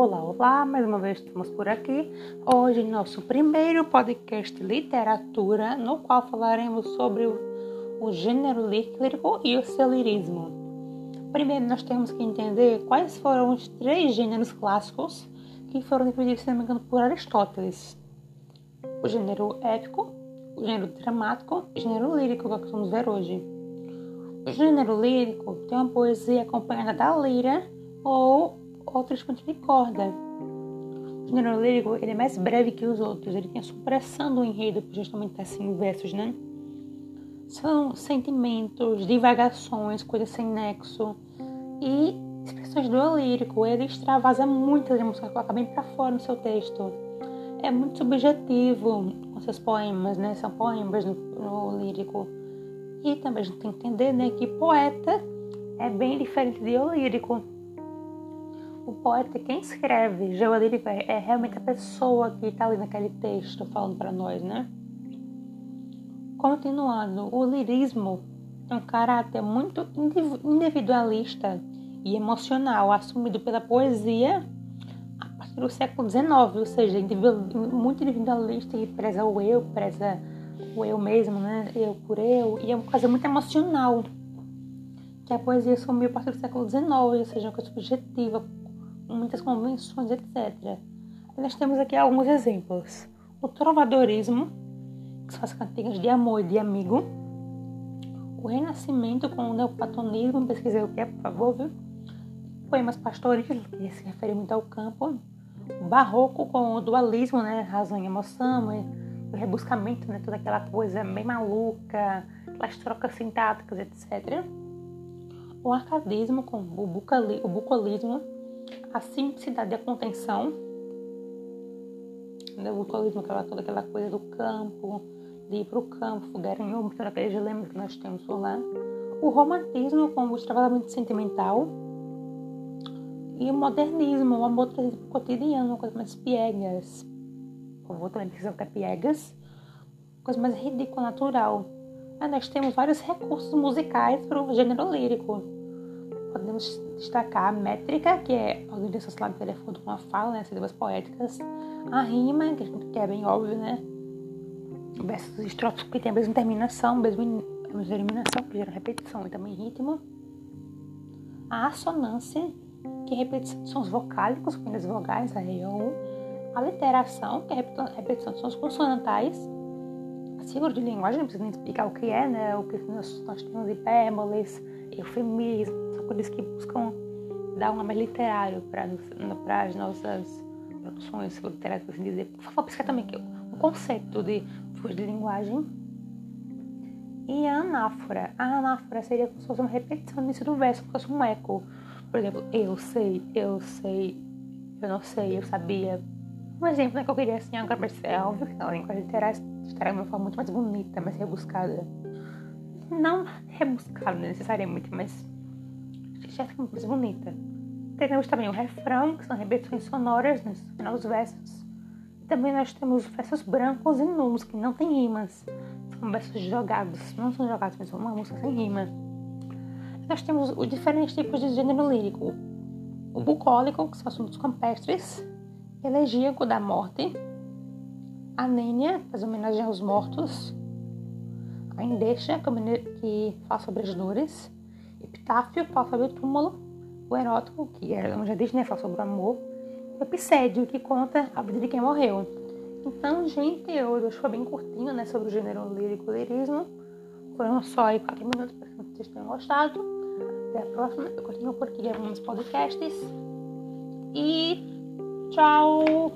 Olá, olá, mais uma vez estamos por aqui. Hoje, nosso primeiro podcast literatura, no qual falaremos sobre o, o gênero lírico e o seu lirismo. Primeiro, nós temos que entender quais foram os três gêneros clássicos que foram definidos, se não me engano, por Aristóteles: o gênero épico, o gênero dramático e o gênero lírico, que que vamos ver hoje. O gênero lírico tem uma poesia acompanhada da lira ou outros de corda. O gênero lírico ele é mais breve que os outros, ele tem a supressão do enredo, justamente estar assim, versos, né? São sentimentos, divagações, coisas sem nexo e expressões do lírico. Ele extravasa muitas emoções, coloca bem para fora no seu texto. É muito subjetivo com seus poemas, né? São poemas no, no lírico. E também a gente tem que entender né, que poeta é bem diferente de lírico o poeta, quem escreve, geolírico, é, é realmente a pessoa que está ali naquele texto falando para nós, né? Continuando, o lirismo é um caráter muito individualista e emocional assumido pela poesia a partir do século XIX, ou seja, muito individualista e preza o eu, preza o eu mesmo, né? Eu por eu, e é uma coisa muito emocional que a poesia assumiu a partir do século XIX, ou seja, uma coisa subjetiva, muitas convenções, etc. Nós temos aqui alguns exemplos. O trovadorismo, que são as cantigas de amor e de amigo. O renascimento com o neoplatonismo, pesquisei o que é, por favor, viu? Poemas pastoris, que se refere muito ao campo. O barroco com o dualismo, né? Razão e emoção, o rebuscamento, né? Toda aquela coisa bem maluca, aquelas trocas sintáticas, etc. O arcadismo com o, bucolismo, a simplicidade e a contenção, né, o bucolismo, aquela, toda aquela coisa do campo, de ir para o campo, em todos aqueles dilemas que nós temos lá. O romantismo como o extravasamento sentimental. E o modernismo, o amor trazido para o cotidiano, uma coisa mais piegas. Por favor, também precisam que é piegas. Coisa mais ridícula, natural. Aí nós temos vários recursos musicais para o gênero lírico podemos destacar a métrica, que é a organização silábica de acordo com a fala, né, sílabas poéticas, a rima, que é bem óbvio, né, versos estrofes que tem a mesma terminação, a mesma, a mesma eliminação, que gera repetição e também ritmo, a assonância, que é repetição de sons vocálicos, com as vogais, a e ou a literação, que é repetição de sons consonantais, a figura de linguagem, não precisa nem explicar o que é, né, o que nós, nós temos hipérboles, eufemismo, eles que buscam dar um nome literário para as nossas produções literárias, assim dizer. Por favor, pesquisar também o conceito de fluxo de linguagem. E a anáfora. A anáfora seria como se fosse uma repetição início do verso, como se fosse um eco. Por exemplo, eu sei, eu sei, eu não sei, eu sabia. Um exemplo né, que eu queria assim, agora é óbvio que a língua literária estará de uma forma muito mais bonita, mais rebuscada. Não rebuscada necessariamente, mas já fica mais bonita. Temos também o refrão, que são repetições sonoras nos final dos versos. E também nós temos versos brancos e nulos, que não têm rimas. São versos jogados, não são jogados, mas uma música sem rima. Nós temos os diferentes tipos de gênero lírico. O bucólico, que são assuntos campestres. Elegíaco da morte. A nênia, que faz homenagem aos mortos. A indeixa, que fala sobre as dores epitáfio, fala sobre o túmulo, o erótico, que é, já disse, né, fala sobre o amor, o epissédio, que conta a vida de quem morreu. Então, gente, eu acho que foi bem curtinho, né, sobre o gênero lírico lirismo. Foram só aí quatro minutos, espero que vocês tenham gostado. Até a próxima, eu continuo por aqui gravando os podcasts. E tchau!